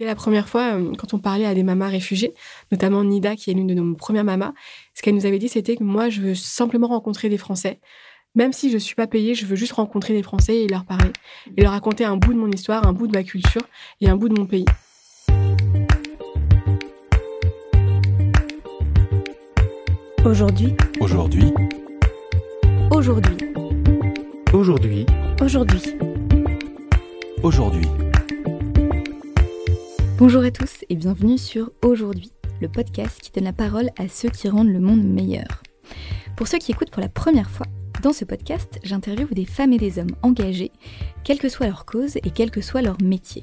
Dès la première fois, euh, quand on parlait à des mamas réfugiées, notamment Nida, qui est l'une de nos premières mamas, ce qu'elle nous avait dit, c'était que moi, je veux simplement rencontrer des Français. Même si je ne suis pas payée, je veux juste rencontrer des Français et leur parler. Et leur raconter un bout de mon histoire, un bout de ma culture et un bout de mon pays. Aujourd'hui. Aujourd'hui. Aujourd'hui. Aujourd'hui. Aujourd'hui. Aujourd'hui. Bonjour à tous et bienvenue sur Aujourd'hui, le podcast qui donne la parole à ceux qui rendent le monde meilleur. Pour ceux qui écoutent pour la première fois, dans ce podcast, j'interviewe des femmes et des hommes engagés, quelle que soit leur cause et quel que soit leur métier.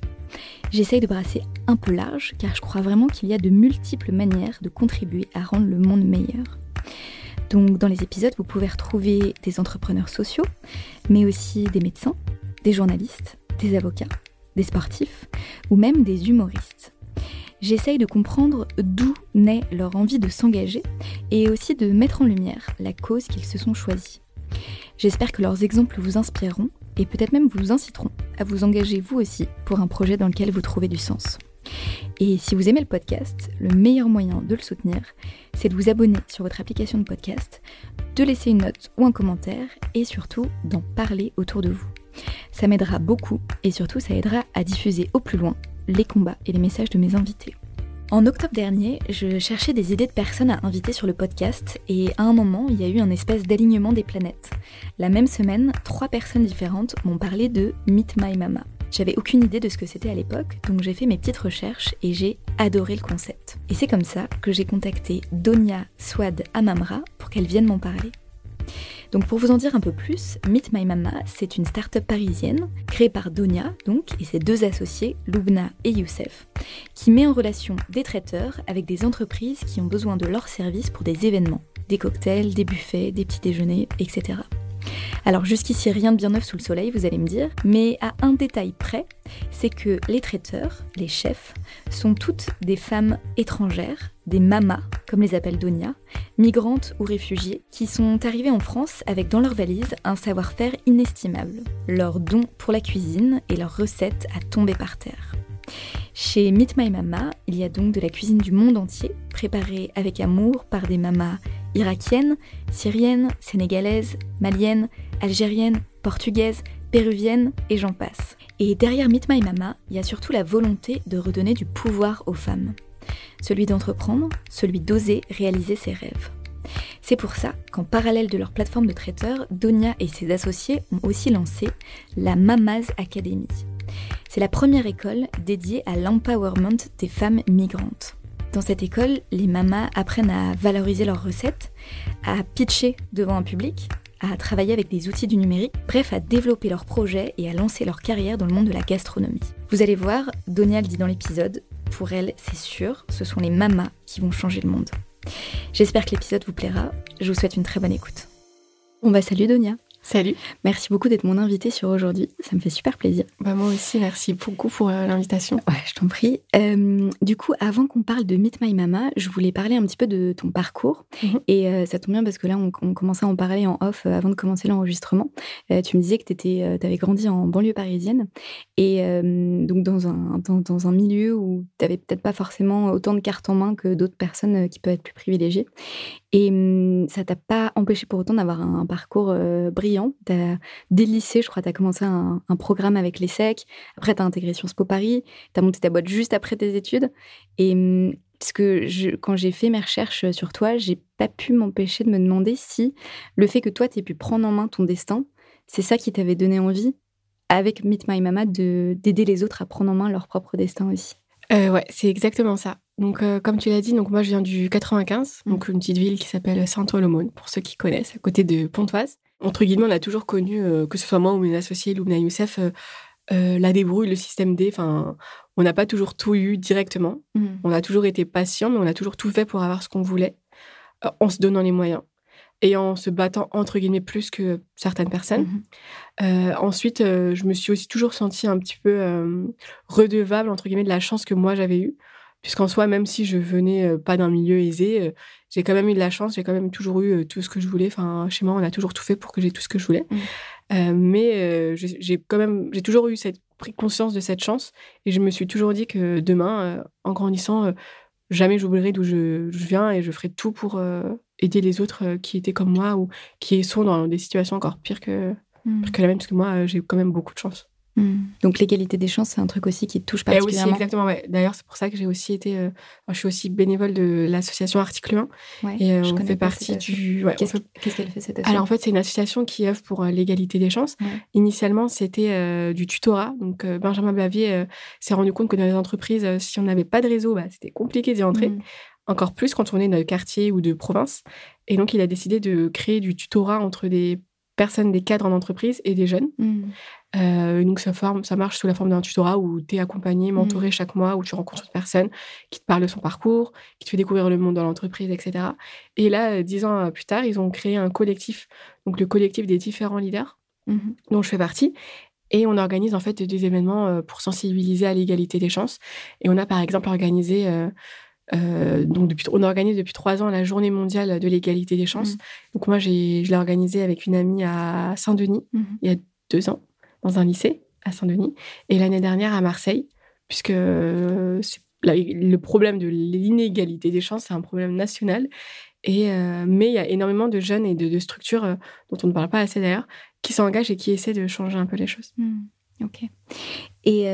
J'essaye de brasser un peu large car je crois vraiment qu'il y a de multiples manières de contribuer à rendre le monde meilleur. Donc dans les épisodes, vous pouvez retrouver des entrepreneurs sociaux, mais aussi des médecins, des journalistes, des avocats, des sportifs ou même des humoristes. J'essaye de comprendre d'où naît leur envie de s'engager et aussi de mettre en lumière la cause qu'ils se sont choisis. J'espère que leurs exemples vous inspireront et peut-être même vous inciteront à vous engager vous aussi pour un projet dans lequel vous trouvez du sens. Et si vous aimez le podcast, le meilleur moyen de le soutenir, c'est de vous abonner sur votre application de podcast, de laisser une note ou un commentaire et surtout d'en parler autour de vous. Ça m'aidera beaucoup et surtout ça aidera à diffuser au plus loin les combats et les messages de mes invités. En octobre dernier, je cherchais des idées de personnes à inviter sur le podcast et à un moment, il y a eu un espèce d'alignement des planètes. La même semaine, trois personnes différentes m'ont parlé de Meet My Mama. J'avais aucune idée de ce que c'était à l'époque, donc j'ai fait mes petites recherches et j'ai adoré le concept. Et c'est comme ça que j'ai contacté Donia Swad Amamra pour qu'elle vienne m'en parler. Donc pour vous en dire un peu plus, Meet My Mama, c'est une start-up parisienne créée par Donia donc et ses deux associés, Lubna et Youssef, qui met en relation des traiteurs avec des entreprises qui ont besoin de leurs services pour des événements, des cocktails, des buffets, des petits déjeuners, etc. Alors jusqu'ici rien de bien neuf sous le soleil, vous allez me dire, mais à un détail près, c'est que les traiteurs, les chefs, sont toutes des femmes étrangères, des mamas, comme les appelle Donia, migrantes ou réfugiées, qui sont arrivées en France avec dans leur valise un savoir-faire inestimable, leurs dons pour la cuisine et leurs recettes à tomber par terre. Chez Meet My Mama, il y a donc de la cuisine du monde entier, préparée avec amour par des mamas irakiennes, syriennes, sénégalaises, maliennes, algériennes, portugaises, péruviennes et j'en passe. Et derrière Meet My Mama, il y a surtout la volonté de redonner du pouvoir aux femmes. Celui d'entreprendre, celui d'oser réaliser ses rêves. C'est pour ça qu'en parallèle de leur plateforme de traiteurs, Donia et ses associés ont aussi lancé la Mamas Academy. C'est la première école dédiée à l'empowerment des femmes migrantes. Dans cette école, les mamas apprennent à valoriser leurs recettes, à pitcher devant un public, à travailler avec des outils du numérique, bref, à développer leurs projets et à lancer leur carrière dans le monde de la gastronomie. Vous allez voir, Donia le dit dans l'épisode, pour elle, c'est sûr, ce sont les mamas qui vont changer le monde. J'espère que l'épisode vous plaira. Je vous souhaite une très bonne écoute. On va salut Donia. Salut. Merci beaucoup d'être mon invité sur aujourd'hui. Ça me fait super plaisir. Bah moi aussi, merci beaucoup pour euh, l'invitation. Ouais, je t'en prie. Euh, du coup, avant qu'on parle de Meet My Mama, je voulais parler un petit peu de ton parcours. Mhm. Et euh, ça tombe bien parce que là, on, commençait à en parler en off avant de commencer l'enregistrement. tu me disais que tu avais grandi en banlieue parisienne. Et donc, dans un, dans, un milieu où tu n'avais peut-être pas forcément autant de cartes en main que d'autres personnes qui peuvent être plus privilégiées. Et hum, ça t'a pas empêché pour autant d'avoir un, parcours brillant. Dès le lycée, je crois, tu as commencé un, programme avec les SEC. Après, tu as intégré Sciences Po Paris. Tu as monté ta boîte juste après tes études. Et parce que je, quand j'ai fait mes recherches sur toi, j'ai pas pu m'empêcher de me demander si le fait que toi, tu aies pu prendre en main ton destin, c'est ça qui t'avait donné envie, avec Meet My Mama, d'aider les autres à prendre en main leur propre destin aussi. Euh, ouais, c'est exactement ça. Donc, euh, comme tu l'as dit, donc moi je viens du 95, mm. donc une petite ville qui s'appelle Saint-Olomone, pour ceux qui connaissent, à côté de Pontoise. Entre guillemets, on a toujours connu, euh, que ce soit moi ou mes associés, Loubna Youssef, euh, la débrouille, le système D. Enfin, on n'a pas toujours tout eu directement. Mm. On a toujours été patient, mais on a toujours tout fait pour avoir ce qu'on voulait, en se donnant les moyens et en se battant entre guillemets plus que certaines personnes. Mm-hmm. ensuite, je me suis aussi toujours sentie un petit peu redevable entre guillemets de la chance que moi j'avais eue. Puisqu'en soi, même si je venais euh, pas d'un milieu aisé, euh, j'ai quand même eu de la chance, j'ai quand même toujours eu euh, tout ce que je voulais. Enfin, chez moi, on a toujours tout fait pour que j'ai tout ce que je voulais. Mmh. mais j'ai quand même, j'ai toujours eu cette pris conscience de cette chance et je me suis toujours dit que demain, en grandissant, jamais j'oublierai d'où je, je viens et je ferai tout pour aider les autres qui étaient comme moi ou qui sont dans des situations encore pires que, Mm. pires que la même, parce que moi, j'ai quand même beaucoup de chance. Mm. Donc l'égalité des chances, c'est un truc aussi qui te touche Et aussi, particulièrement. exactement, ouais. D'ailleurs, c'est pour ça que j'ai aussi été. euh, je suis aussi bénévole de l'association Article 1 Ouais, et euh, je on fait partie du. ouais, Qu'est-ce fait- qu'elle fait cette asso Alors en fait, c'est une association qui œuvre pour euh, l'égalité des chances. Initialement, c'était du tutorat. Donc Benjamin Bavier s'est rendu compte que dans les entreprises, si on n'avait pas de réseau, bah, c'était compliqué d'y entrer. Mm. Encore plus quand on est de quartier ou de province. Et donc, il a décidé de créer du tutorat entre des personnes, des cadres en entreprise et des jeunes. Mm. Euh, donc, ça, forme, ça marche sous la forme d'un tutorat où tu es accompagné, mentoré chaque mois, où tu rencontres une personne qui te parle de son parcours, qui te fait découvrir le monde dans l'entreprise, etc. Et là, euh, dix ans euh, plus tard, ils ont créé un collectif, donc le collectif des différents leaders, Mhm. dont je fais partie. Et on organise en fait des événements pour sensibiliser à l'égalité des chances. Et on a par exemple organisé, euh, euh, donc depuis, on organise depuis trois ans la journée mondiale de l'égalité des chances. Mhm. Donc moi, je l'ai organisé avec une amie à Saint-Denis il y a deux ans, dans un lycée à Saint-Denis, et l'année dernière à Marseille, puisque euh, le problème de l'inégalité des chances, c'est un problème national. Et, euh, mais il y a énormément de jeunes et de, structures, euh, dont on ne parle pas assez d'ailleurs, qui s'engagent et qui essaient de changer un peu les choses. Mm. Ok. Et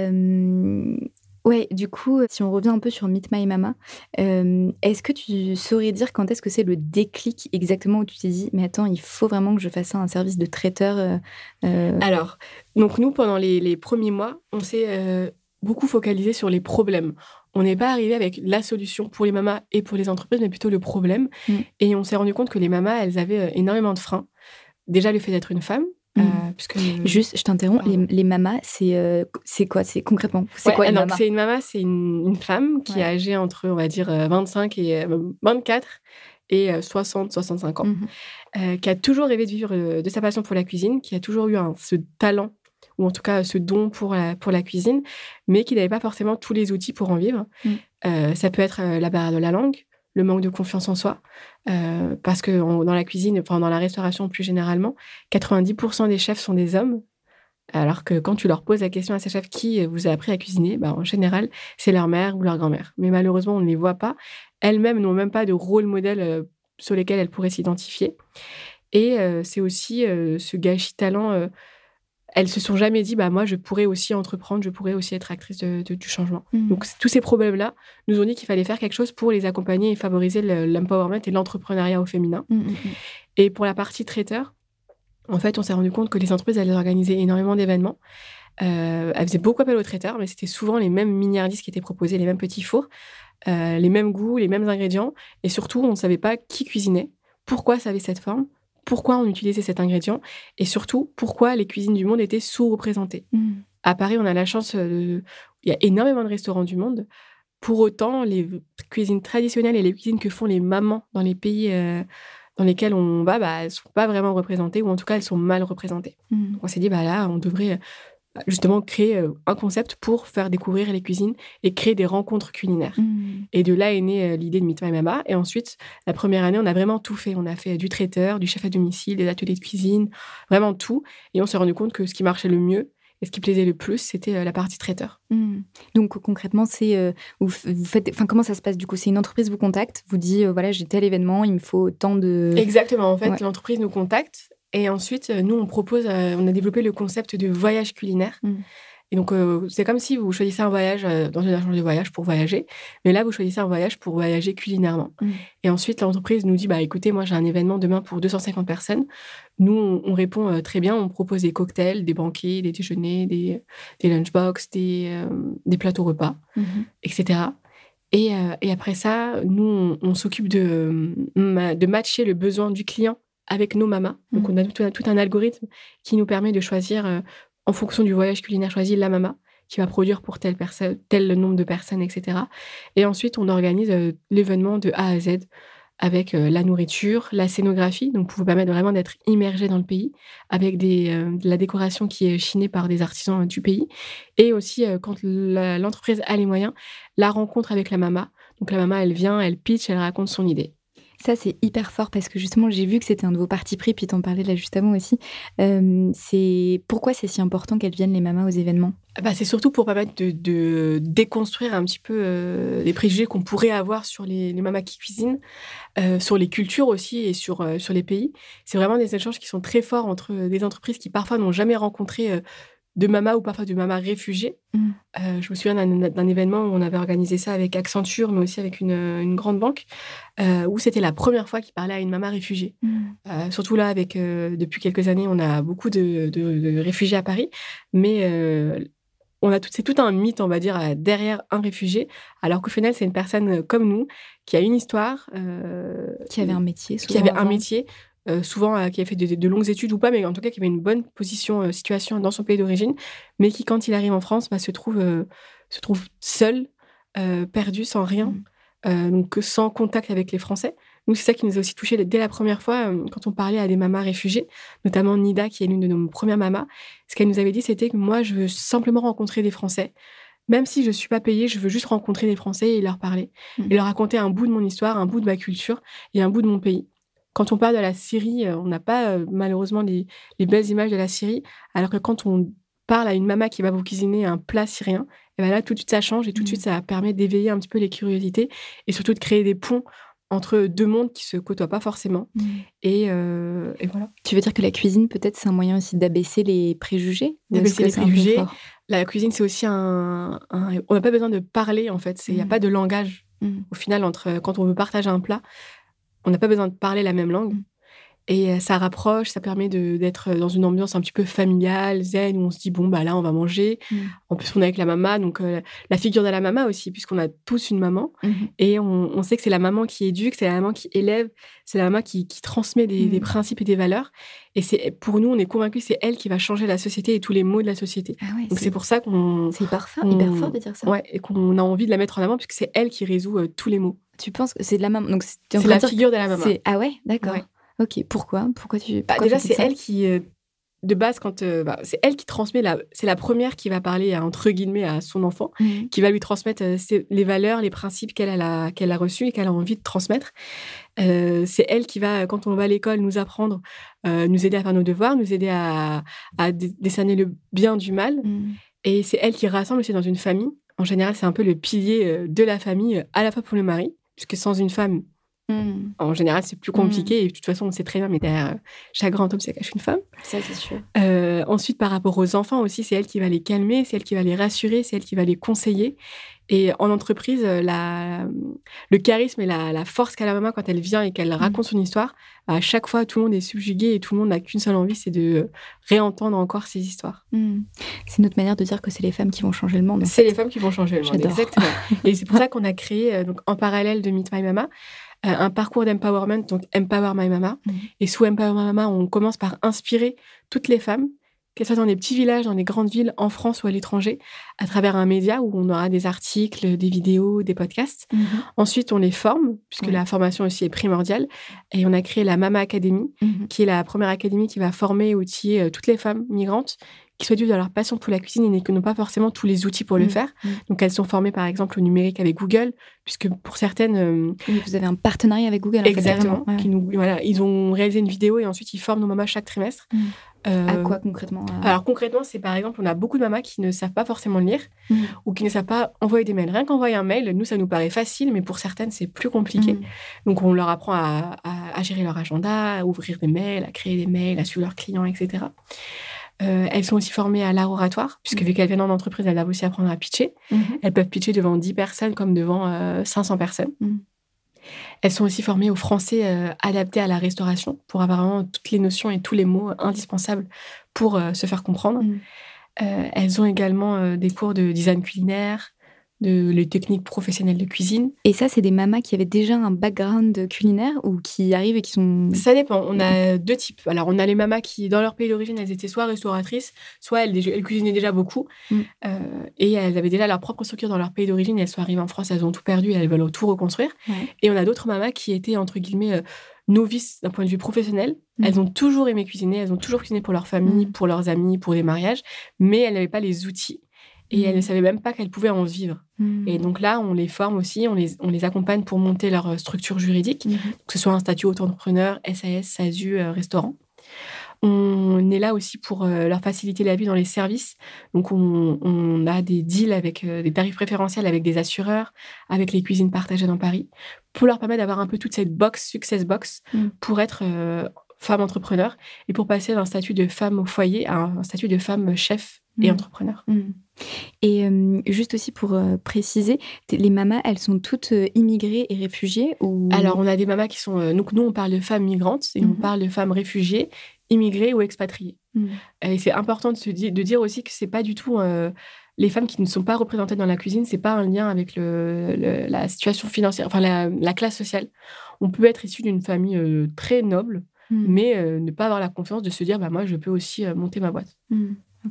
ouais, du coup, si on revient un peu sur Meet My Mama, euh, est-ce que tu saurais dire quand est-ce que c'est le déclic exactement où tu t'es dit, mais attends, il faut vraiment que je fasse un service de traiteur euh, euh, Alors, donc nous, pendant les, les premiers mois, on s'est euh, beaucoup focalisé sur les problèmes. On n'est pas arrivé avec la solution pour les mamas et pour les entreprises, mais plutôt le problème. Mm. Et on s'est rendu compte que les mamas, elles avaient énormément de freins. Déjà, le fait d'être une femme, Mm. euh, puisque... Juste, je t'interromps, les, mamas, c'est euh, c'est quoi? C'est concrètement C'est Ouais, quoi une mama? C'est une mama, c'est une, une femme qui Ouais. est âgée entre, on va dire, euh, 25 et euh, 24 et euh, 60, 65 ans, Mhm. euh, qui a toujours rêvé de vivre de sa passion pour la cuisine, qui a toujours eu un- ce talent, ou en tout cas ce don pour la, pour la cuisine, mais qui n'avait pas forcément tous les outils pour en vivre. Mm. Ça peut être la barrière de la langue, le manque de confiance en soi, euh, parce que dans la cuisine, enfin dans la restauration plus généralement, 90% des chefs sont des hommes. Alors que quand tu leur poses la question à ces chefs qui vous a appris à cuisiner, bah, en général, c'est leur mère ou leur grand-mère. Mais malheureusement, on ne les voit pas. Elles-mêmes n'ont même pas de rôle modèle euh, sur lesquels elles pourraient s'identifier. Et euh, c'est aussi ce gâchis talent. Elles se sont jamais dit, bah moi, je pourrais aussi entreprendre, je pourrais aussi être actrice de- de- du changement. Mhm. Donc tous ces problèmes-là nous ont dit qu'il fallait faire quelque chose pour les accompagner et favoriser le- l'empowerment et l'entrepreneuriat au féminin. Mm, mm, mm. Et pour la partie traiteur, en fait, on s'est rendu compte que les entreprises allaient organiser énormément d'événements. Euh, elles faisaient beaucoup appel aux traiteurs, mais c'était souvent les mêmes miniardises qui étaient proposés, les mêmes petits fours, euh, les mêmes goûts, les mêmes ingrédients. Et surtout, on ne savait pas qui cuisinait, pourquoi ça avait cette forme, pourquoi on utilisait cet ingrédient, et surtout, pourquoi les cuisines du monde étaient sous-représentées. Mm. À Paris, on a la chance, euh, de- il y a énormément de restaurants du monde. Pour autant, les cuisines traditionnelles et les cuisines que font les mamans dans les pays euh, dans lesquels on va, bah, elles sont pas vraiment représentées, ou en tout cas, elles sont mal représentées. Mm. On s'est dit, bah là, on devrait justement créer euh, un concept pour faire découvrir les cuisines et créer des rencontres culinaires. Mm. Et de là est née euh, l'idée de Meet My Mama. Et ensuite, la première année, on a vraiment tout fait. On a fait du traiteur, du chef à domicile, des ateliers de cuisine, vraiment tout. Et on s'est rendu compte que ce qui marchait le mieux et ce qui plaisait le plus, c'était euh, la partie traiteur. Mm. Donc concrètement, c'est euh, vous, f- vous faites, enfin comment ça se passe du coup? C'est une entreprise vous contacte, vous dit euh, voilà j'ai tel événement, il me faut tant de. Exactement. En fait, Ouais. l'entreprise nous contacte. Et ensuite, euh, nous, on propose, euh, on a développé le concept de voyage culinaire. Mm. Et donc, euh, c'est comme si vous choisissez un voyage euh, dans une agence de voyage pour voyager. Mais là, vous choisissez un voyage pour voyager culinairement. Mm. Et ensuite, l'entreprise nous dit, bah, écoutez, moi, j'ai un événement demain pour 250 personnes. Nous, on, on répond euh, très bien. On propose des cocktails, des banquets, des déjeuners, des, des lunchbox, des, des plateaux repas, Mhm. etc. Et, et après ça, nous, on, on s'occupe de matcher le besoin du client avec nos mamas. Donc, Mhm. on a tout, un- tout un algorithme qui nous permet de choisir, euh, en fonction du voyage culinaire, choisir la mama qui va produire pour telle personne, tel nombre de personnes, etc. Et ensuite, on organise euh, l'événement de A à Z avec euh, la nourriture, la scénographie, donc pour vous permettre vraiment d'être immergé dans le pays, avec des, euh, de la décoration qui est chinée par des artisans du pays, et aussi quand l'entreprise a les moyens, la rencontre avec la mama. Donc la mama, elle vient, elle pitch, elle raconte son idée. Ça, c'est hyper fort parce que justement, j'ai vu que c'était un de vos partis pris, puis t'en parlais là juste avant aussi. Euh, c'est pourquoi c'est si important qu'elles viennent les mamas aux événements? Bah, c'est surtout pour permettre de, déconstruire un petit peu euh, les préjugés qu'on pourrait avoir sur les, mamas qui cuisinent, euh, sur les cultures aussi et sur, sur les pays. C'est vraiment des échanges qui sont très forts entre des entreprises qui parfois n'ont jamais rencontré de mamas ou parfois de mamas réfugiées. Mm. Euh, je me souviens d'un événement où on avait organisé ça avec Accenture, mais aussi avec une, une grande banque, euh, où c'était la première fois qu'ils parlaient à une maman réfugiée. Euh, surtout là, avec depuis quelques années, on a beaucoup de, de- de réfugiés à Paris, mais on a tout, c'est tout un mythe, on va dire, derrière un réfugié, alors qu'au final, c'est une personne comme nous qui a une histoire, Qui avait un métier, qui avait un métier, euh, souvent euh, qui avait fait de, de longues études ou pas, mais en tout cas qui avait une bonne position, euh, situation dans son pays d'origine, mais qui, quand il arrive en France, bah, se, trouve, se trouve seul, perdu, sans rien, Mm. euh, donc sans contact avec les Français. Nous, c'est ça qui nous a aussi touchés dès la première fois, quand on parlait à des mamas réfugiées, notamment Nida, qui est l'une de nos premières mamas. Ce qu'elle nous avait dit, c'était que moi, je veux simplement rencontrer des Français. Même si je ne suis pas payée, je veux juste rencontrer des Français et leur parler. Mm. Et leur raconter un bout de mon histoire, un bout de ma culture et un bout de mon pays. Quand on parle de la Syrie, euh, on n'a pas euh, malheureusement les, les belles images de la Syrie, alors que quand on parle à une maman qui va vous cuisiner un plat syrien, et ben là tout de suite ça change et tout de suite ça permet d'éveiller un petit peu les curiosités et surtout de créer des ponts entre deux mondes qui se côtoient pas forcément. Mm. Et, euh, et voilà. Tu veux dire que la cuisine, peut-être, c'est un moyen aussi d'abaisser les préjugés? D'abaisser les préjugés. La cuisine c'est aussi un, un- on n'a pas besoin de parler en fait, il n'y a Mm. pas de langage au final entre quand on veut partager un plat, on n'a pas besoin de parler la même langue. Et euh, ça rapproche, ça permet d'être dans une ambiance un petit peu familiale, zen, où on se dit, bon, bah là, on va manger. Mm. En plus, on est avec la maman, donc euh, la figure de la maman aussi, puisqu'on a tous une maman. Mhm. Et on, on sait que c'est la maman qui éduque, c'est la maman qui élève, c'est la maman qui, qui transmet des, Mm. des principes et des valeurs. Et c'est pour nous, on est convaincus que c'est elle qui va changer la société et tous les mots de la société. Ah ouais, Donc c'est pour ça qu'on c'est hyper fort, on- hyper fort de dire ça. ouais, et qu'on a envie de la mettre en avant, puisque c'est elle qui résout euh, tous les mots. Tu penses que c'est de la maman Donc, C'est la figure de la maman. Ah ouais, d'accord. Ouais. Ok, pourquoi? Pourquoi tu. Bah, pourquoi déjà, c'est elle qui, euh, de base, quand euh, bah, c'est elle qui transmet la, c'est la première qui va parler à, entre guillemets à son enfant, Mhm. qui va lui transmettre euh, ses- les valeurs, les principes qu'elle a, qu'elle a reçus et qu'elle a envie de transmettre. C'est elle qui va, quand on va à l'école, nous apprendre, nous aider à faire nos devoirs, nous aider à, à dé- décerner le bien du mal. Mhm. Et c'est elle qui rassemble aussi dans une famille. En général, c'est un peu le pilier de la famille, à la fois pour le mari, puisque sans une femme, Mhm. en général, c'est plus compliqué. Et de toute façon, on sait très bien, mais derrière euh, chaque grand homme se cache une femme. Ça, c'est sûr. Euh, ensuite, par rapport aux enfants aussi, c'est elle qui va les calmer, c'est elle qui va les rassurer, c'est elle qui va les conseiller. Et en entreprise, euh, la, le charisme et la, la force qu'a la maman quand elle vient et qu'elle raconte son histoire, à chaque fois, tout le monde est subjugué et tout le monde n'a qu'une seule envie, c'est de réentendre encore ces histoires. Mhm. C'est une autre manière de dire que c'est les femmes qui vont changer le monde. C'est les femmes qui vont changer le monde, exactement. et c'est pour ça qu'on a créé, donc, en parallèle de Meet My Mama, un parcours d'empowerment, donc Empower My Mama. Mhm. Et sous Empower My Mama, on commence par inspirer toutes les femmes, qu'elles soient dans des petits villages, dans des grandes villes, en France ou à l'étranger, à travers un média où on aura des articles, des vidéos, des podcasts. Mhm. Ensuite, on les forme, puisque Ouais. la formation aussi est primordiale. Et on a créé la Mama Academy, Mhm. qui est la première académie qui va former et outiller euh, toutes les femmes migrantes qui souhaitent vivre dans leur passion pour la cuisine et qui n'ont pas forcément tous les outils pour le Mhm. faire. Mhm. Donc, elles sont formées, par exemple, au numérique avec Google, puisque pour certaines, euh, Oui, Vous avez un partenariat avec Google. en exactement. Ouais. qui nous, voilà, ils ont réalisé une vidéo et ensuite ils forment nos mamas chaque trimestre. Mhm. Euh, À quoi concrètement à- alors concrètement, c'est par exemple, on a beaucoup de mamas qui ne savent pas forcément lire ou qui ne savent pas envoyer des mails. Rien qu'envoyer un mail, nous, ça nous paraît facile, mais pour certaines, c'est plus compliqué. Donc on leur apprend à, à- à gérer leur agenda, à ouvrir des mails, à créer des mails, à suivre leurs clients, etc. Euh, elles sont aussi formées à l'art oratoire, puisque Mhm. vu qu'elles viennent en entreprise, elles doivent aussi apprendre à pitcher. Mhm. Elles peuvent pitcher devant 10 personnes comme devant euh, 500 personnes. Mhm. Elles sont aussi formées au français euh, adapté à la restauration pour avoir vraiment toutes les notions et tous les mots indispensables pour euh, se faire comprendre. Mhm. Euh, elles ont également euh, des cours de design culinaire, de les techniques professionnelles de cuisine. Et ça, c'est des mamas qui avaient déjà un background culinaire ou qui arrivent et qui sont. Ça dépend. On a deux types. Alors, on a les mamas qui, dans leur pays d'origine, elles étaient soit restauratrices, soit elles, elles cuisinaient déjà beaucoup. Mm. Euh, et elles avaient déjà leur propre structure dans leur pays d'origine. Elles sont arrivées en France, elles ont tout perdu et elles veulent tout reconstruire. Ouais. Et on a d'autres mamas qui étaient, entre guillemets, euh, novices d'un point de vue professionnel. Mm. Elles ont toujours aimé cuisiner, elles ont toujours cuisiné pour leur famille, Mm. pour leurs amis, pour des mariages, mais elles n'avaient pas les outils. Et elles ne savaient même pas qu'elles pouvaient en vivre. Mhm. Et donc là, on les forme aussi, on les, on les accompagne pour monter leur euh, structure juridique, Mhm. que ce soit un statut auto-entrepreneur, SAS, SASU, euh, restaurant. On est là aussi pour euh, leur faciliter la vie dans les services. Donc, on, on a des deals avec euh, des tarifs préférentiels avec des assureurs, avec les cuisines partagées dans Paris, pour leur permettre d'avoir un peu toute cette box, success box, Mm. pour être euh, femme entrepreneur et pour passer d'un statut de femme au foyer à un statut de femme chef et Mm. entrepreneur. Mhm. Et euh, juste aussi pour euh, préciser, les mamas, elles sont toutes euh, immigrées et réfugiées ou? Alors, on a des mamas qui sont. donc, nous, on parle de femmes migrantes et on Mhm. parle de femmes réfugiées, immigrées ou expatriées. Mhm. Et c'est important de, se dire, de dire aussi que c'est pas du tout. les femmes qui ne sont pas représentées dans la cuisine, c'est pas un lien avec le, le- la situation financière, enfin la, la classe sociale. On peut être issu d'une famille très noble, mais ne pas avoir la confiance de se dire, bah moi, je peux aussi monter ma boîte.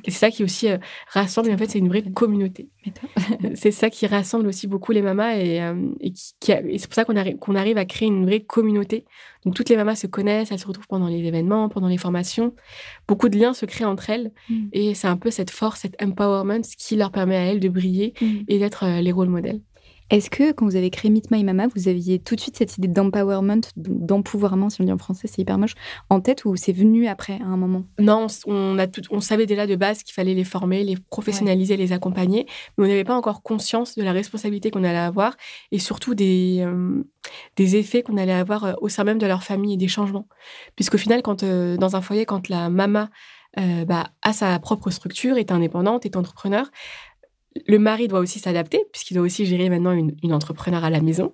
C'est ça qui aussi euh, rassemble. Et en fait, c'est une vraie communauté. c'est ça qui rassemble aussi beaucoup les mamas et, euh, et, et c'est pour ça qu'on arrive, à créer une vraie communauté. Donc toutes les mamas se connaissent, elles se retrouvent pendant les événements, pendant les formations. Beaucoup de liens se créent entre elles Mhm. et c'est un peu cette force, cet empowerment qui leur permet à elles de briller Mhm. et d'être euh, les rôles modèles. Est-ce que quand vous avez créé Meet My Mama, vous aviez tout de suite cette idée d'empowerment, d'empouvoirment, si on dit en français, c'est hyper moche, en tête ou c'est venu après, à un moment? Non, on, a tout, on savait déjà de base qu'il fallait les former, les professionnaliser, les accompagner, mais on n'avait pas encore conscience de la responsabilité qu'on allait avoir et surtout des, euh, des effets qu'on allait avoir euh, au sein même de leur famille et des changements. Puisqu'au final, quand, euh, dans un foyer, quand la mama euh, bah, a sa propre structure, est indépendante, est entrepreneur, le mari doit aussi s'adapter, puisqu'il doit aussi gérer maintenant une, une entrepreneur à la maison.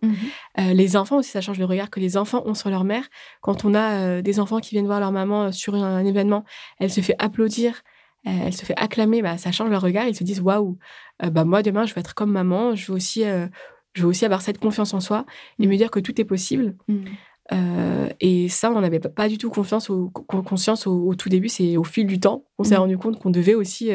Euh, les enfants aussi, ça change le regard que les enfants ont sur leur mère. Quand on a euh, des enfants qui viennent voir leur maman euh, sur un, un événement, elle se fait applaudir, euh, elle se fait acclamer, bah, ça change leur regard. Ils se disent waouh, bah, moi demain je veux être comme maman, je veux aussi, je veux aussi avoir cette confiance en soi et Mm. me dire que tout est possible. Mhm. Et ça, on n'en avait pas- du tout confiance au, con- conscience au, au tout début. C'est au fil du temps, on s'est Mm. rendu compte qu'on devait aussi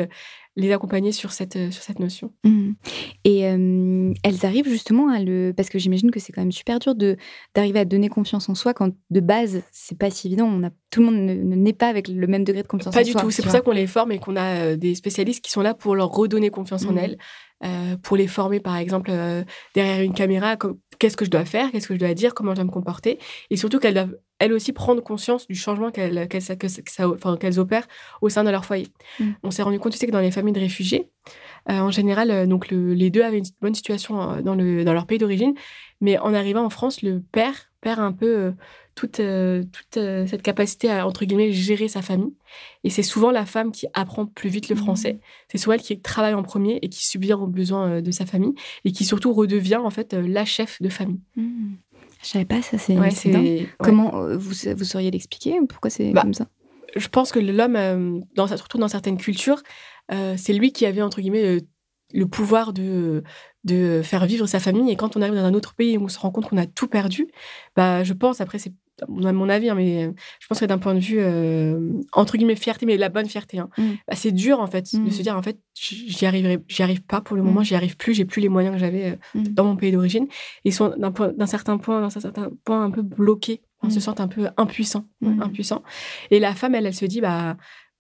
les accompagner sur cette, euh, sur cette notion. Mhm. Et euh, elles arrivent justement à le. Parce que j'imagine que c'est quand même super dur de d'arriver à donner confiance en soi quand de base, c'est pas si évident. On a, tout le monde ne ne naît pas avec le même degré de confiance en Pas soi. du tout. C'est pour ça qu'on les forme et qu'on a euh, des spécialistes qui sont là pour leur redonner confiance en Mhm. elles, euh, pour les former, par exemple, euh, derrière une caméra. Qu'est-ce que je dois faire Qu'est-ce que je dois dire Comment je dois me comporter Et surtout qu'elles doivent, elles aussi, prendre conscience du changement qu'elles que que opèrent au sein de leur foyer. Mhm. On s'est rendu compte aussi que dans les familles de réfugiés, euh, en général, euh, donc le- les deux avaient une bonne situation euh, dans, le, dans leur pays d'origine, mais en arrivant en France, le père perd un peu euh, toute, toute cette capacité à, entre guillemets, gérer sa famille. Et c'est souvent la femme qui apprend plus vite le Mhm. français. C'est souvent elle qui travaille en premier et qui subit aux besoins de sa famille et qui surtout redevient en fait la chef de famille. Mhm. Je savais pas, ça c'est Ouais. Comment euh, vous, vous sauriez l'expliquer Pourquoi c'est Bah, comme ça? Je pense que l'homme, euh, dans, surtout dans certaines cultures, euh, c'est lui qui avait entre guillemets euh, le pouvoir de, de faire vivre sa famille. Et quand on arrive dans un autre pays et on se rend compte qu'on a tout perdu, bah, je pense, après, c'est à mon avis, hein, mais euh, je pense que d'un point de vue, euh, entre guillemets, fierté, mais la bonne fierté, hein, Mm. bah, c'est dur, en fait, Mm. de se dire, en fait, j'y arriverai, j'y arrive pas pour le moment, Mm. j'y arrive plus, j'ai plus les moyens que j'avais euh, Mm. dans mon pays d'origine. Ils sont d'un point- d'un certain point, dans un certain point, un peu bloqués, on Mm. se sent un peu impuissant, Mm. impuissant. Et la femme, elle, elle se dit, bah,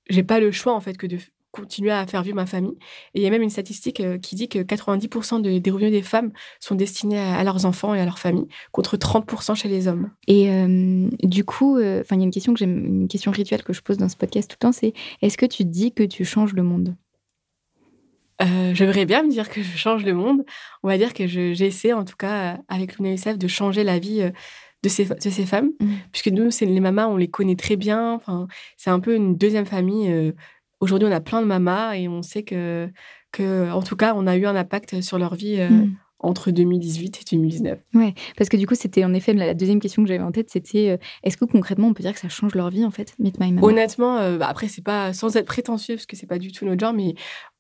j'ai pas le choix, en fait, que de continuer à faire vivre ma famille. Et il y a même une statistique euh, qui dit que 90% de- des revenus des femmes sont destinés à, à leurs enfants et à leur famille, contre 30% chez les hommes. Et euh, du coup, euh, il y a une question que j'aime, une question rituelle que je pose dans ce podcast tout le temps, c'est est-ce que tu dis que tu changes le monde? Euh, J'aimerais bien me dire que je change le monde. On va dire que je- j'essaie, en tout cas, avec l'UNICEF, de changer la vie de ces, de ces femmes. Mhm. Puisque nous, c'est les mamas, on les connaît très bien. Enfin, c'est un peu une deuxième famille. euh, Aujourd'hui, on a plein de mamas et on sait que, que, en tout cas, on a eu un impact sur leur vie euh, Mhm. entre 2018 et 2019. Ouais, parce que du coup, c'était en effet la deuxième question que j'avais en tête, c'était euh, est-ce que concrètement on peut dire que ça change leur vie en fait, Meet My Mama? Honnêtement, euh, bah, après, c'est pas sans être prétentieux, parce que c'est pas du tout notre genre, mais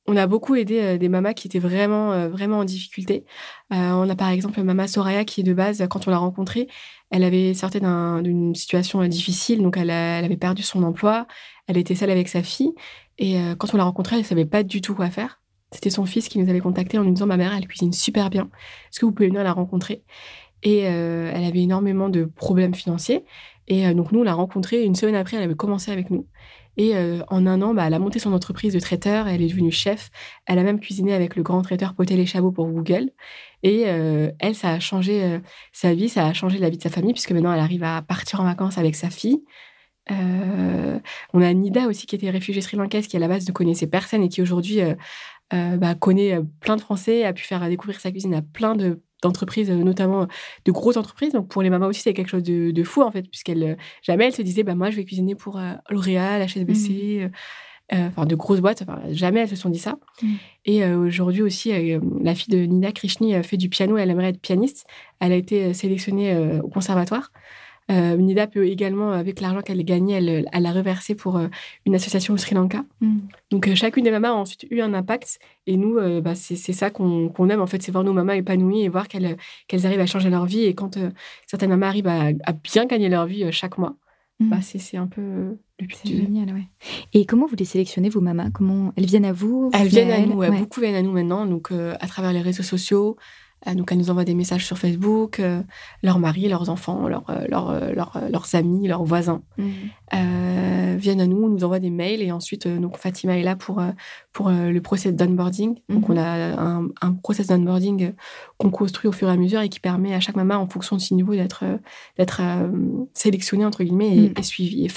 on a beaucoup aidé euh, des mamas qui étaient vraiment, vraiment en difficulté. On a par exemple Mama Soraya, qui de base, quand on l'a rencontrée, elle avait sorti d'un- d'une situation difficile, donc elle, a- elle avait perdu son emploi, elle était seule avec sa fille, et euh, quand on l'a rencontrée, elle savait pas du tout quoi faire. C'était son fils qui nous avait contacté en nous disant Ma mère, elle cuisine super bien. Est-ce que vous pouvez venir la rencontrer? Et euh, elle avait énormément de problèmes financiers. Et euh, donc, nous, on l'a rencontrée. Une semaine après, elle avait commencé avec nous. Et en un an, bah, elle a monté son entreprise de traiteur, elle est devenue chef. Elle a même cuisiné avec le grand traiteur Potel et Chabot pour Google. Et elle, ça a changé sa vie, ça a changé la vie de sa famille, puisque maintenant elle arrive à partir en vacances avec sa fille. On a Nida aussi, qui était réfugiée sri-lankaise, qui à la base ne connaissait personne et qui aujourd'hui bah, connaît plein de Français, a pu faire découvrir sa cuisine à plein de d'entreprises, euh, notamment de grosses entreprises. Donc pour les mamans aussi, c'est quelque chose de, fou en fait, puisqu'elle euh, jamais elle se disait, bah moi je vais cuisiner pour euh, L'Oréal, HSBC. Mmh. enfin de grosses boîtes, jamais elles se sont dit ça. Mmh. Et aujourd'hui aussi, la fille de Nina Krishni fait du piano, elle aimerait être pianiste. Elle a été sélectionnée au conservatoire. Euh, Nida peut également, avec l'argent qu'elle a gagné, elle, l'a reversé pour euh, une association au Sri Lanka. Mm. Donc euh, chacune des mamas a ensuite eu un impact. Et nous, bah, c'est ça qu'on aime, en fait, c'est voir nos mamas épanouies et voir qu'elles arrivent à changer leur vie. Et quand certaines mamas arrivent à, bien gagner leur vie chaque mois, mm. bah, c'est un peu. C'est génial, ouais. Et comment vous les sélectionnez, vos mamas? Comment Elles viennent à vous Elles viennent à, nous, beaucoup viennent à nous maintenant, donc à travers les réseaux sociaux, euh, donc, elles nous envoient des messages sur Facebook, euh, leurs maris, leurs enfants, leurs, euh, leurs amis, leurs voisins mhm. viennent à nous, nous envoient des mails et ensuite, donc Fatima est là pour, pour le process d'onboarding. Donc, on a un, un process d'onboarding qu'on construit au fur et à mesure et qui permet à chaque maman, en fonction de son niveau, d'être d'être sélectionné entre guillemets et, mhm. suivi et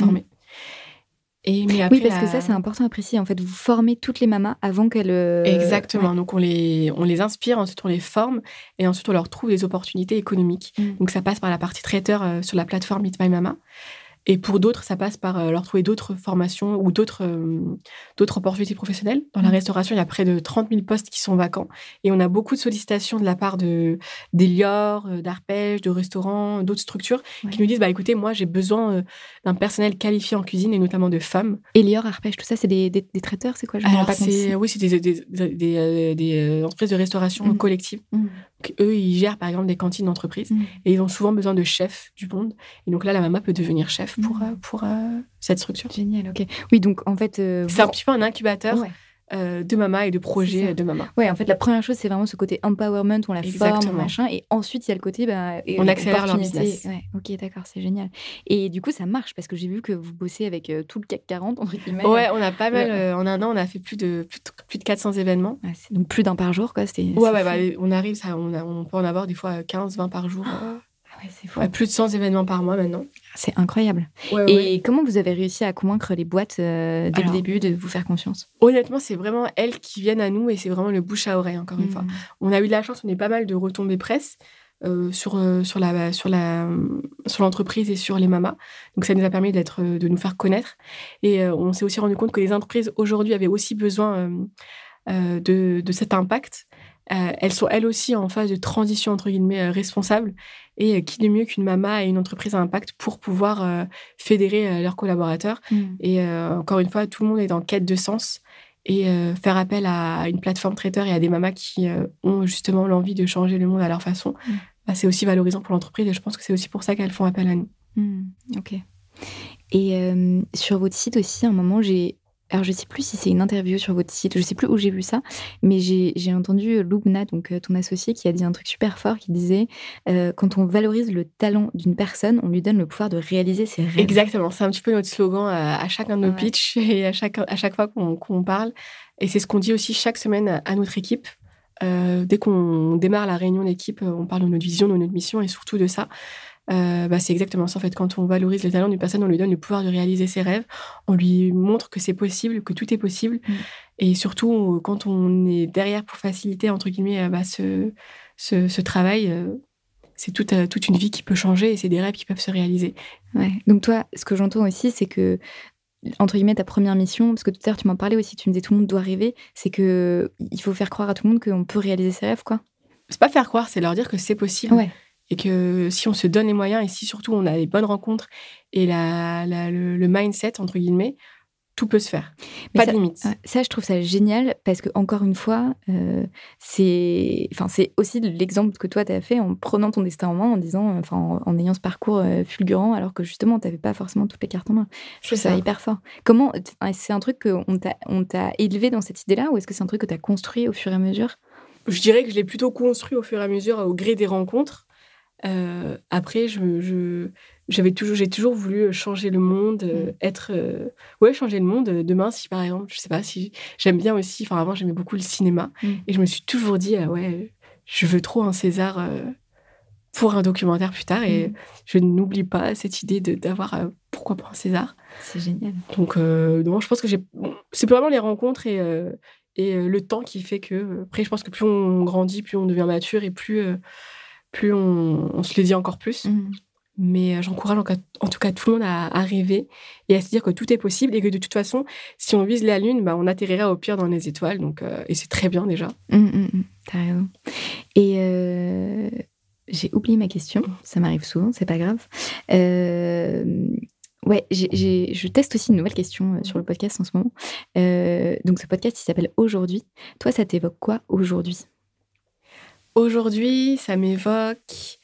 formé oui, parce que ça, c'est important à préciser. En fait, vous formez toutes les mamas avant qu'elles. Euh, Exactement. Donc, on les, on les inspire, ensuite, on les forme et ensuite, on leur trouve des opportunités économiques. Mm. Donc, ça passe par la partie traiteur euh, sur la plateforme Meet My Mama. Et pour d'autres, ça passe par euh, leur trouver d'autres formations ou d'autres euh, d'autres opportunités professionnelles. Dans la mmh. restauration, il y a près de 30 000 postes qui sont vacants. Et on a beaucoup de sollicitations de la part de d'Elior, euh, d'Arpège, de restaurants, d'autres structures qui nous disent bah, écoutez, moi, j'ai besoin d'un personnel qualifié en cuisine et notamment de femmes. Elior, Arpège, tout ça, c'est des, des, traiteurs C'est quoi? Je Alors, Oui, c'est des, des, des, entreprises de restauration mmh. collective. Mmh eux, ils gèrent par exemple des cantines d'entreprise mm. et ils ont souvent besoin de chefs du monde. Et donc là, la maman peut devenir chef pour, mm. euh, pour euh, cette structure. Génial, ok. Oui, donc en fait. Euh, c'est un petit peu un incubateur. Euh, de Mama et de projet de Mama. Ouais, en fait, la première chose, c'est vraiment ce côté empowerment, on la forme, machin, et ensuite, il y a le côté. Bah, on accélère leur business. Ouais, ok, d'accord, c'est génial. Et du coup, ça marche parce que j'ai vu que vous bossez avec euh, tout le CAC 40, entre guillemets. Ouais, on a pas mal. Euh, en un an, on a fait plus de, plus de, 400 événements. donc plus d'un par jour, quoi. Ouais, ouais, bah, on arrive, ça, on, on, peut en avoir des fois 15, 20 par jour. Ouais, plus de 100 événements par mois maintenant. C'est incroyable. et comment vous avez réussi à convaincre les boîtes euh, dès le début de vous faire confiance? Honnêtement, c'est vraiment elles qui viennent à nous et c'est vraiment le bouche à oreille, encore une fois. Hmm. On a eu de la chance, on est pas mal de retombées presse. Euh, sur, euh, sur, la, sur, la, sur l'entreprise et sur les mamas. Donc ça nous a permis d'être, de nous faire connaître. Et on s'est aussi rendu compte que les entreprises aujourd'hui avaient aussi besoin de, de, cet impact. elles sont elles aussi en phase de transition entre guillemets responsable et euh, qui de mieux qu'une mama et une entreprise à impact pour pouvoir euh, fédérer euh, leurs collaborateurs. Mm. Et encore une fois, tout le monde est en quête de sens et faire appel à une plateforme traiteur et à des mamas qui ont justement l'envie de changer le monde à leur façon, mm. bah, c'est aussi valorisant pour l'entreprise et je pense que c'est aussi pour ça qu'elles font appel à nous. Mm. Ok. Et sur votre site aussi, à un moment, j'ai alors je sais plus si c'est une interview sur votre site, je sais plus où j'ai vu ça, mais j'ai entendu Loubna, donc euh, ton associé, qui a dit un truc super fort, qui disait euh, quand on valorise le talent d'une personne, on lui donne le pouvoir de réaliser ses rêves. Exactement, c'est un petit peu notre slogan à, chacun de nos pitchs et à chaque, à chaque fois qu'on parle. Et c'est ce qu'on dit aussi chaque semaine à notre équipe. Euh, dès qu'on démarre la réunion d'équipe, on parle de notre vision, de notre mission et surtout de ça. Euh, bah, c'est exactement ça en fait. Quand on valorise le talent d'une personne, on lui donne le pouvoir de réaliser ses rêves, on lui montre que c'est possible, que tout est possible. Mm. Et surtout, quand on est derrière pour faciliter, entre guillemets, euh, bah, ce, ce, travail, euh, c'est toute, toute une vie qui peut changer et c'est des rêves qui peuvent se réaliser. Ouais. Donc toi, ce que j'entends aussi, c'est que entre guillemets ta première mission parce que tout à l'heure tu m'en parlais aussi tu me disais tout le monde doit rêver c'est que il faut faire croire à tout le monde qu'on peut réaliser ses rêves quoi c'est pas faire croire c'est leur dire que c'est possible ouais et que si on se donne les moyens et si surtout on a les bonnes rencontres et la, le, mindset entre guillemets tout peut se faire. Pas de limite. ça je trouve ça génial parce que encore une fois euh, c'est aussi l'exemple que toi tu as fait en prenant ton destin en main en disant enfin en, ayant ce parcours euh, fulgurant alors que justement tu n'avais pas forcément toutes les cartes en main. Je trouve ça. ça. hyper fort. Comment c'est un truc qu'on t'a élevé dans cette idée là ou est-ce que c'est un truc que tu as construit au fur et à mesure? Je dirais que je l'ai plutôt construit au fur et à mesure au gré des rencontres Euh, après, je, je- j'avais toujours, j'ai toujours voulu changer le monde, euh, être, euh, ouais, changer le monde. Demain, si par exemple, je sais pas, si j'aime bien aussi. Enfin, avant, j'aimais beaucoup le cinéma, Mm. et je me suis toujours dit, ah ouais, je veux trop un César euh, pour un documentaire plus tard, et Mm. je n'oublie pas cette idée de d'avoir, euh, pourquoi pas un César. C'est génial. Donc, euh, non, je pense que j'ai. bon, c'est vraiment les rencontres et, euh, et euh, le temps qui fait que. euh, Après, je pense que plus on grandit, plus on devient mature et plus, euh, plus on, on se le dit encore plus. Mm. Mais euh, j'encourage en, tout cas tout le monde à, à rêver et à se dire que tout est possible et que de toute façon, si on vise la Lune, bah, on atterrira au pire dans les étoiles. Donc, euh, et c'est très bien déjà. Mm, mm. T'as raison. Et euh, j'ai oublié ma question. Ça m'arrive souvent, c'est pas grave. Euh, ouais, je teste aussi une nouvelle question sur le podcast en ce moment. Euh, donc ce podcast, il s'appelle Aujourd'hui. Toi, ça t'évoque quoi aujourd'hui? Aujourd'hui, ça m'évoque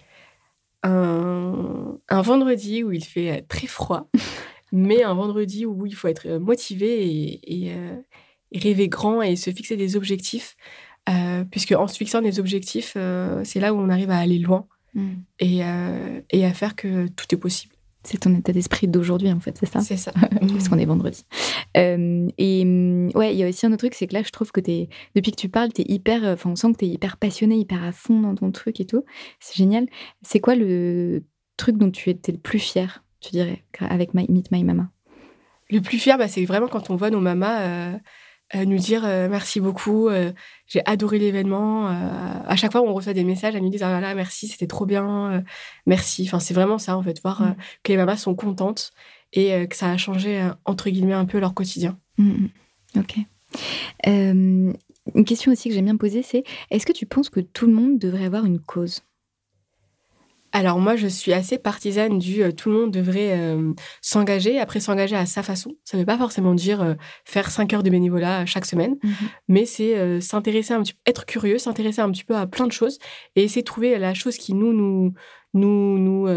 un, un vendredi où il fait euh, très froid, mais un vendredi où il faut être euh, motivé et, et, euh, et rêver grand et se fixer des objectifs. euh, puisque en se fixant des objectifs, euh, c'est là où on arrive à aller loin et, euh, et à faire que tout est possible. C'est ton état d'esprit d'aujourd'hui, en fait, c'est ça? C'est ça. parce qu'on est vendredi. Euh, et hum, ouais, il y a aussi un autre truc, c'est que là, je trouve que t'es, depuis que tu parles, t'es hyper, enfin, on sent que t'es hyper passionné, hyper à fond dans ton truc et tout. C'est génial. C'est quoi le truc dont tu étais le plus fier, tu dirais, avec My, Meet My Mama? Le plus fier, bah, c'est vraiment quand on voit nos mamas euh, euh, nous dire euh, merci beaucoup, euh, j'ai adoré l'événement. euh, à chaque fois, on reçoit des messages, elles nous disent ah là là, merci, c'était trop bien, merci. Enfin, c'est vraiment ça, en fait, voir Mm. que les mamas sont contentes et que ça a changé, entre guillemets, un peu leur quotidien. Mm, mm. Ok. Euh, une question aussi que j'aime bien poser, c'est est-ce que tu penses que tout le monde devrait avoir une cause? Alors moi, je suis assez partisane du euh, tout le monde devrait euh, s'engager. Après, s'engager à sa façon. Ça ne veut pas forcément dire euh, faire cinq heures de bénévolat chaque semaine, mais c'est s'intéresser un petit être curieux, s'intéresser un petit peu à plein de choses et essayer de trouver la chose qui nous nous nous nous,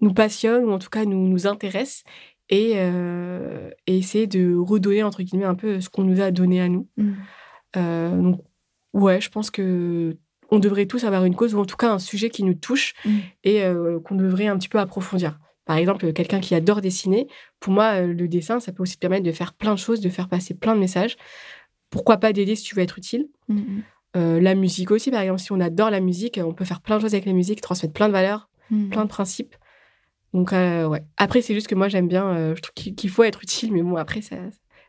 nous passionne ou en tout cas nous nous intéresse et, et essayer de redonner entre guillemets un peu ce qu'on nous a donné à nous. Mm. Euh, donc ouais, je pense que on devrait tous avoir une cause ou en tout cas un sujet qui nous touche Mm. et euh, qu'on devrait un petit peu approfondir. Par exemple, quelqu'un qui adore dessiner, pour moi, euh, le dessin, ça peut aussi te permettre de faire plein de choses, de faire passer plein de messages. Pourquoi pas d'aider si tu veux être utile Mm, mm. Euh, La musique aussi, par exemple, si on adore la musique, on peut faire plein de choses avec la musique, transmettre plein de valeurs, plein de principes. Donc, euh, ouais. Après, c'est juste que moi, j'aime bien, euh, je trouve qu'il faut être utile, mais bon, après, ça,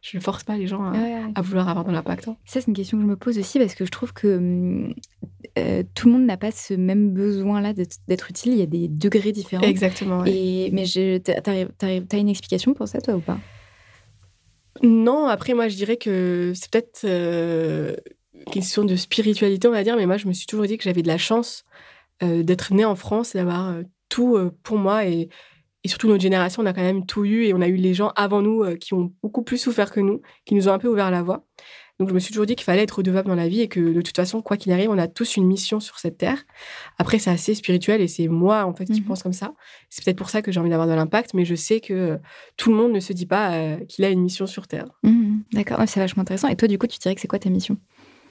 je ne force pas les gens à, Ouais, ouais. à vouloir avoir de l'impact. hein. Ça, c'est une question que je me pose aussi parce que je trouve que hum, euh, tout le monde n'a pas ce même besoin-là d'être d'être utile. Il y a des degrés différents. Exactement. ouais. Et, mais t'as une explication pour ça, toi, ou pas? Non, après, moi, je dirais que c'est peut-être euh, question de spiritualité, on va dire, mais moi, je me suis toujours dit que j'avais de la chance euh, d'être née en France et d'avoir euh, tout pour moi. Et, et surtout, notre génération, on a quand même tout eu et on a eu les gens avant nous qui ont beaucoup plus souffert que nous, qui nous ont un peu ouvert la voie. Donc, je me suis toujours dit qu'il fallait être redevable dans la vie et que de toute façon, quoi qu'il arrive, on a tous une mission sur cette terre. Après, c'est assez spirituel et c'est moi, en fait, qui Mhm. pense comme ça. C'est peut-être pour ça que j'ai envie d'avoir de l'impact, mais je sais que euh, tout le monde ne se dit pas euh, qu'il a une mission sur terre. Mhm, D'accord, ouais, c'est vachement intéressant. Et toi, du coup, tu dirais que c'est quoi ta mission?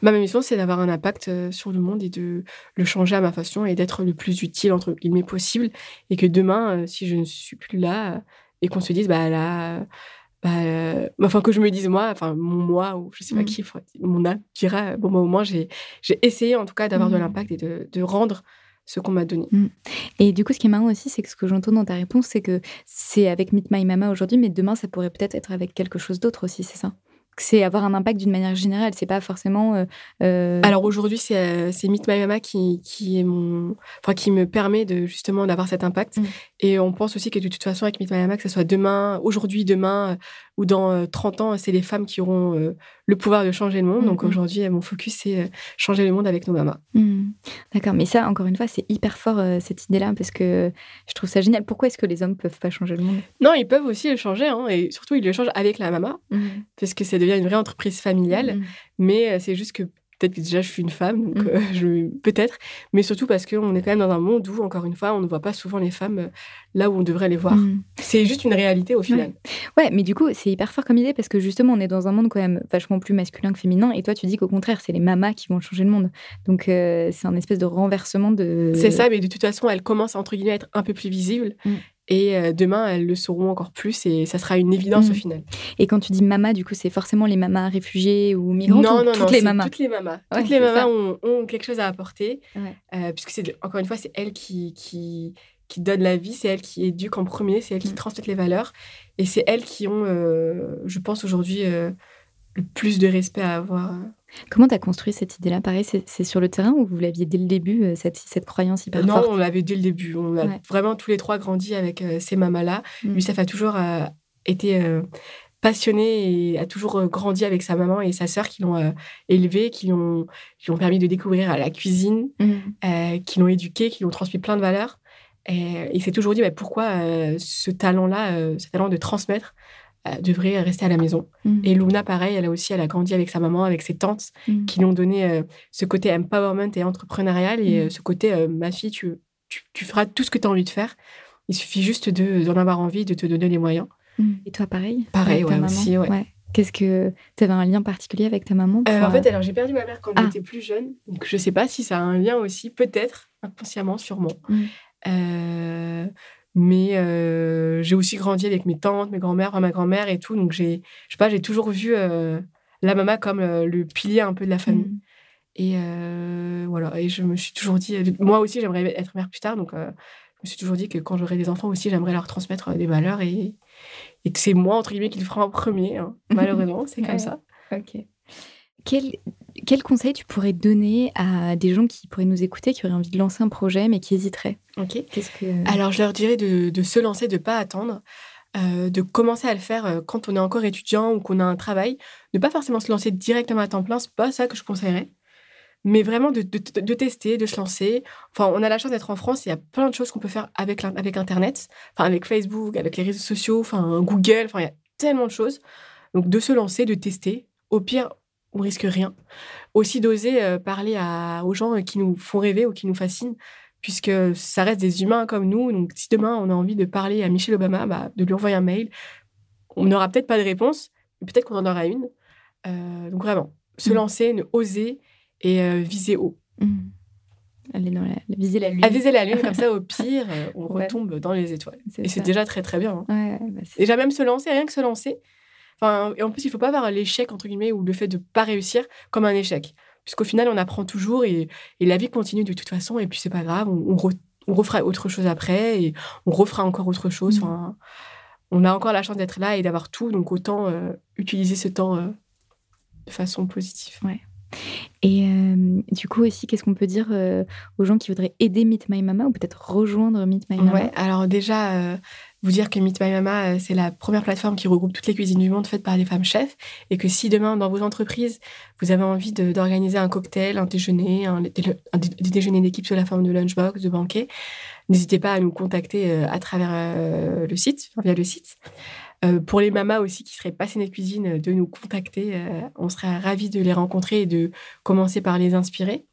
Bah, ma mission, c'est d'avoir un impact euh, sur le monde et de le changer à ma façon et d'être le plus utile, entre guillemets, possible. Et que demain, si je ne suis plus là, et qu'on se dise, bah là, bah, euh, enfin, que je me dise moi, enfin, mon moi, ou je sais pas Mm. qui, mon âme dira, euh, bon, bah, au moins, j'ai essayé, en tout cas, d'avoir de Mm. l'impact et de, de rendre ce qu'on m'a donné. Et du coup, ce qui est marrant aussi, c'est que ce que j'entends dans ta réponse, c'est que c'est avec Meet My Mama aujourd'hui, mais demain, ça pourrait peut-être être avec quelque chose d'autre aussi, c'est ça? C'est avoir un impact d'une manière générale, c'est pas forcément. euh, euh, Alors aujourd'hui, c'est euh, c'est Meet My Mama qui, qui est mon, enfin qui me permet de justement d'avoir cet impact. Mm. Et on pense aussi que de toute façon avec Meet My Mama, que ce soit demain, aujourd'hui, demain ou dans euh, 30 ans, c'est les femmes qui auront euh, le pouvoir de changer le monde. Mm, Donc mm. aujourd'hui, euh, mon focus c'est euh, changer le monde avec nos mamas. hmm, D'accord, mais ça, encore une fois, c'est hyper fort euh, cette idée-là parce que je trouve ça génial. Pourquoi est-ce que les hommes peuvent pas changer le monde? Non, ils peuvent aussi le changer, hein, et surtout ils le changent avec la mama, parce que ça devient une vraie entreprise familiale. Mais euh, c'est juste que peut-être que déjà je suis une femme, donc Mm. euh, je peut-être, mais surtout parce qu'on est quand même dans un monde où, encore une fois, on ne voit pas souvent les femmes euh, là où on devrait les voir. Mm. C'est juste une réalité au final. Ouais, mais du coup, c'est hyper fort comme idée parce que justement, on est dans un monde quand même vachement plus masculin que féminin. Et toi, tu dis qu'au contraire, c'est les mamas qui vont changer le monde. Donc, euh, c'est un espèce de renversement de. C'est ça, mais de toute façon, elles commencent entre guillemets à être un peu plus visibles. Mm. Et euh, demain, elles le seront encore plus et ça sera une évidence Mm. au final. Et quand tu dis mamas, du coup, c'est forcément les mamas réfugiées ou migrantes non, ou non, toutes non, les mamas. Toutes les mamas. Ouais, toutes les mamas ont, ont quelque chose à apporter. Ouais. Euh, puisque c'est encore une fois, c'est elles qui, qui, qui donnent la vie, c'est elles qui éduquent en premier, c'est elles qui Mm. transmettent les valeurs. Et c'est elles qui ont, euh, je pense aujourd'hui, euh, le plus de respect à avoir. Comment tu as construit cette idée-là? Pareil, c'est sur le terrain ou vous l'aviez dès le début, euh, cette, cette croyance hyper non, forte? on l'avait dès le début. On a Ouais. vraiment tous les trois grandi avec euh, ces mamas-là. Mm. Youssef a toujours euh, été euh, passionné et a toujours euh, grandi avec sa maman et sa sœur qui l'ont euh, élevé, qui lui ont, permis de découvrir euh, la cuisine, Mm. euh, qui l'ont éduqué, qui lui ont transmis plein de valeurs. Et il s'est toujours dit bah, pourquoi euh, ce talent-là, euh, ce talent de transmettre, euh, devrait rester à la maison. Mm. Et Luna, pareil, elle a aussi elle a grandi avec sa maman, avec ses tantes, Mm. qui lui ont donné euh, ce côté empowerment et entrepreneurial et Mm. euh, ce côté euh, ma fille, tu, tu, tu feras tout ce que tu as envie de faire. Il suffit juste de- d'en avoir envie, de te donner les moyens. Et toi, pareil? Pareil, ouais, aussi, ouais. Qu'est-ce que. Tu avais un lien particulier avec ta maman? Euh, en fait, alors j'ai perdu ma mère quand Ah. j'étais plus jeune, donc je sais pas si ça a un lien aussi, peut-être inconsciemment, sûrement. Mm. Euh, mais euh, j'ai aussi grandi avec mes tantes, mes grands-mères, enfin, ma grand-mère et tout, donc j'ai, je sais pas, j'ai toujours vu euh, la maman comme euh, le pilier un peu de la famille. Mm. Et voilà, et je me suis toujours dit, moi aussi j'aimerais être mère plus tard, donc je me suis toujours dit que quand j'aurai des enfants aussi, j'aimerais leur transmettre des valeurs et, et que c'est moi, entre guillemets, qui le fera en premier. hein. Malheureusement, c'est comme Ouais. ça. Ok. Quel, quel conseil tu pourrais donner à des gens qui pourraient nous écouter, qui auraient envie de lancer un projet mais qui hésiteraient Ok. Que. Alors, je leur dirais de, de se lancer, de ne pas attendre, euh, de commencer à le faire euh, quand on est encore étudiant ou qu'on a un travail, de pas forcément se lancer directement à temps plein, c'est pas ça que je conseillerais, mais vraiment de, de- de tester, de se lancer. Enfin, on a la chance d'être en France, il y a plein de choses qu'on peut faire avec, avec Internet, enfin, avec Facebook, avec les réseaux sociaux, enfin, Google, enfin, il y a tellement de choses. Donc, de se lancer, de tester. Au pire, on risque rien. Aussi d'oser euh, parler à, aux gens qui nous font rêver ou qui nous fascinent puisque ça reste des humains comme nous. Donc, si demain on a envie de parler à Michelle Obama, bah, de lui envoyer un mail, on n'aura peut-être pas de réponse, mais peut-être qu'on en aura une. Euh, donc, vraiment, se Mm. lancer, ne oser et euh, viser haut. Mm. Aller dans la, viser la lune. À viser la lune, comme ça, au pire, euh, on Ouais. retombe dans les étoiles. Et c'est déjà très, très bien. hein. Ouais, ouais, bah, Déjà, même se lancer, rien que se lancer. Enfin, et en plus, il faut pas voir l'échec, entre guillemets, ou le fait de pas réussir comme un échec. Puisqu'au final, on apprend toujours et, et la vie continue de toute façon. Et puis, c'est pas grave, on, on, re- on refera autre chose après et on refera encore autre chose. Mhm. Enfin, on a encore la chance d'être là et d'avoir tout. Donc, autant euh, utiliser ce temps euh, de façon positive. Et euh, du coup aussi, qu'est-ce qu'on peut dire euh, aux gens qui voudraient aider Meet My Mama ou peut-être rejoindre Meet My Mama? Ouais, alors déjà, euh, vous dire que Meet My Mama, euh, c'est la première plateforme qui regroupe toutes les cuisines du monde faites par des femmes chefs. Et que si demain, dans vos entreprises, vous avez envie d'organiser un cocktail, un déjeuner, un, dé- un dé- des déjeuners d'équipe sous la forme de lunchbox, de banquet, n'hésitez pas à nous contacter euh, à travers euh, le site, via le site. Pour les mamas aussi qui seraient passionnées de cuisine, de nous contacter. on serait ravis de les rencontrer et de commencer par les inspirer.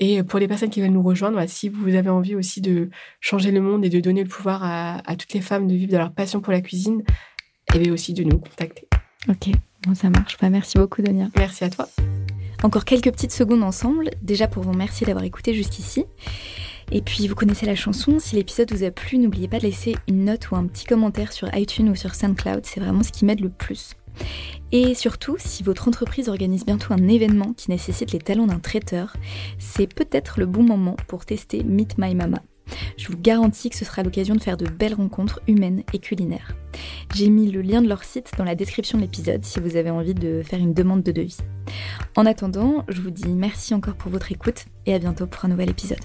Et pour les personnes qui veulent nous rejoindre, bah, si vous avez envie aussi de changer le monde et de donner le pouvoir à, à toutes les femmes de vivre de leur passion pour la cuisine, et bien aussi de nous contacter. Ok, bon, ça marche. Bah, merci beaucoup, Donia. Merci à toi. Encore quelques petites secondes ensemble, déjà pour vous remercier d'avoir écouté jusqu'ici. Et puis vous connaissez la chanson, si l'épisode vous a plu, n'oubliez pas de laisser une note ou un petit commentaire sur iTunes ou sur SoundCloud, c'est vraiment ce qui m'aide le plus. Et surtout, si votre entreprise organise bientôt un événement qui nécessite les talents d'un traiteur, c'est peut-être le bon moment pour tester Meet My Mama. Je vous garantis que ce sera l'occasion de faire de belles rencontres humaines et culinaires. J'ai mis le lien de leur site dans la description de l'épisode si vous avez envie de faire une demande de devis. En attendant, je vous dis merci encore pour votre écoute et à bientôt pour un nouvel épisode.